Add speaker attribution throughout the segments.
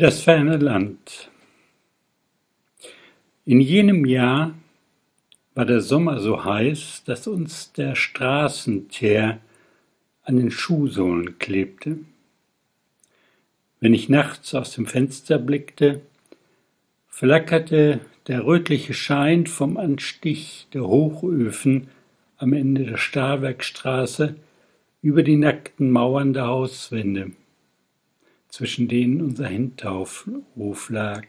Speaker 1: Das ferne Land In jenem Jahr war der Sommer so heiß, dass uns der Straßenteer an den Schuhsohlen klebte. Wenn ich nachts aus dem Fenster blickte, flackerte der rötliche Schein vom Anstich der Hochöfen am Ende der Stahlwerkstraße über die nackten Mauern der Hauswände zwischen denen unser Hinterhof lag.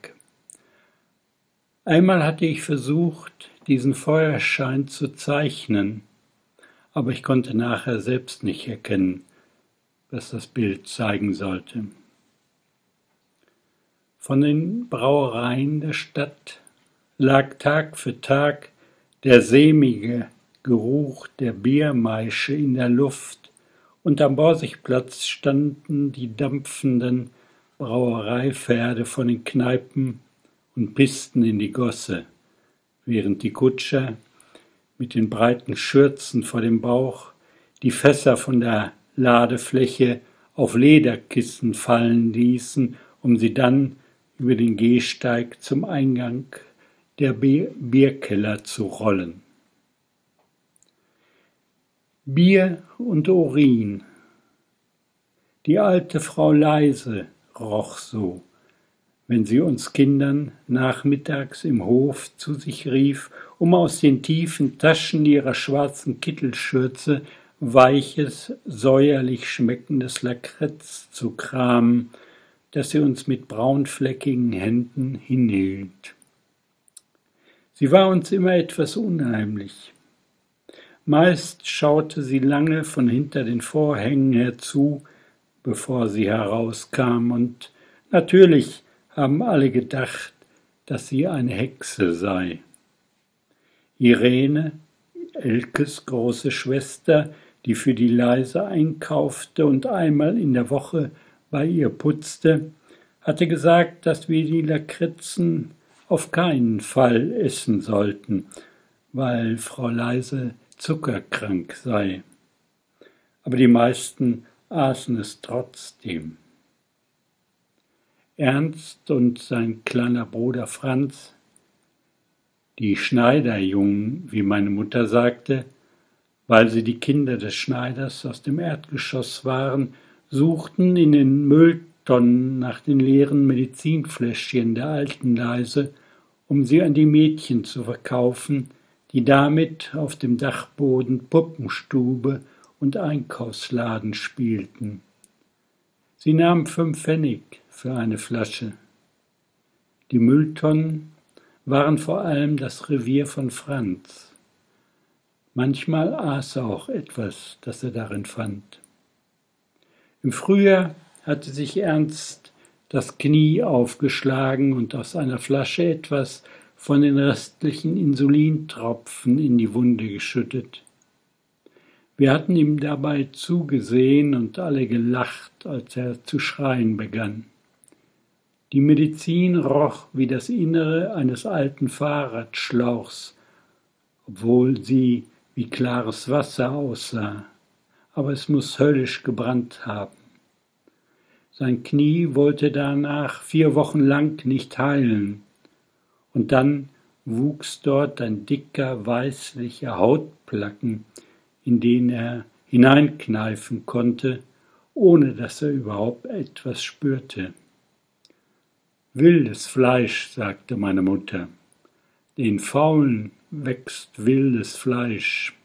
Speaker 1: Einmal hatte ich versucht, diesen Feuerschein zu zeichnen, aber ich konnte nachher selbst nicht erkennen, was das Bild zeigen sollte. Von den Brauereien der Stadt lag Tag für Tag der sämige Geruch der Biermeische in der Luft, und am Borsigplatz standen die dampfenden Brauereipferde von den Kneipen und pissten in die Gosse, während die Kutscher mit den breiten Schürzen vor dem Bauch die Fässer von der Ladefläche auf Lederkissen fallen ließen, um sie dann über den Gehsteig zum Eingang der Bierkeller zu rollen. Bier und Urin. Die alte Frau Leise roch so, wenn sie uns Kindern nachmittags im Hof zu sich rief, um aus den tiefen Taschen ihrer schwarzen Kittelschürze weiches, säuerlich schmeckendes Lakritz zu kramen, das sie uns mit braunfleckigen Händen hinhielt. Sie war uns immer etwas unheimlich. Meist schaute sie lange von hinter den Vorhängen herzu, bevor sie herauskam, und natürlich haben alle gedacht, dass sie eine Hexe sei. Irene, Elkes große Schwester, die für die Leise einkaufte und einmal in der Woche bei ihr putzte, hatte gesagt, dass wir die Lakritzen auf keinen Fall essen sollten, weil Frau Leise zuckerkrank sei. Aber die meisten aßen es trotzdem. Ernst und sein kleiner Bruder Franz, die Schneiderjungen, wie meine Mutter sagte, weil sie die Kinder des Schneiders aus dem Erdgeschoss waren, suchten in den Mülltonnen nach den leeren Medizinfläschchen der alten Leise, um sie an die Mädchen zu verkaufen, die damit auf dem Dachboden Puppenstube und Einkaufsladen spielten. Sie nahmen fünf Pfennig für eine Flasche. Die Mülltonnen waren vor allem das Revier von Franz. Manchmal aß er auch etwas, das er darin fand. Im Frühjahr hatte sich Ernst das Knie aufgeschlagen und aus einer Flasche etwas von den restlichen Insulintropfen in die Wunde geschüttet. Wir hatten ihm dabei zugesehen und alle gelacht, als er zu schreien begann. Die Medizin roch wie das Innere eines alten Fahrradschlauchs, obwohl sie wie klares Wasser aussah, aber es muss höllisch gebrannt haben. Sein Knie wollte danach vier Wochen lang nicht heilen, und dann wuchs dort ein dicker, weißlicher Hautplacken, in den er hineinkneifen konnte, ohne dass er überhaupt etwas spürte. Wildes Fleisch, sagte meine Mutter. Den Faulen wächst wildes Fleisch.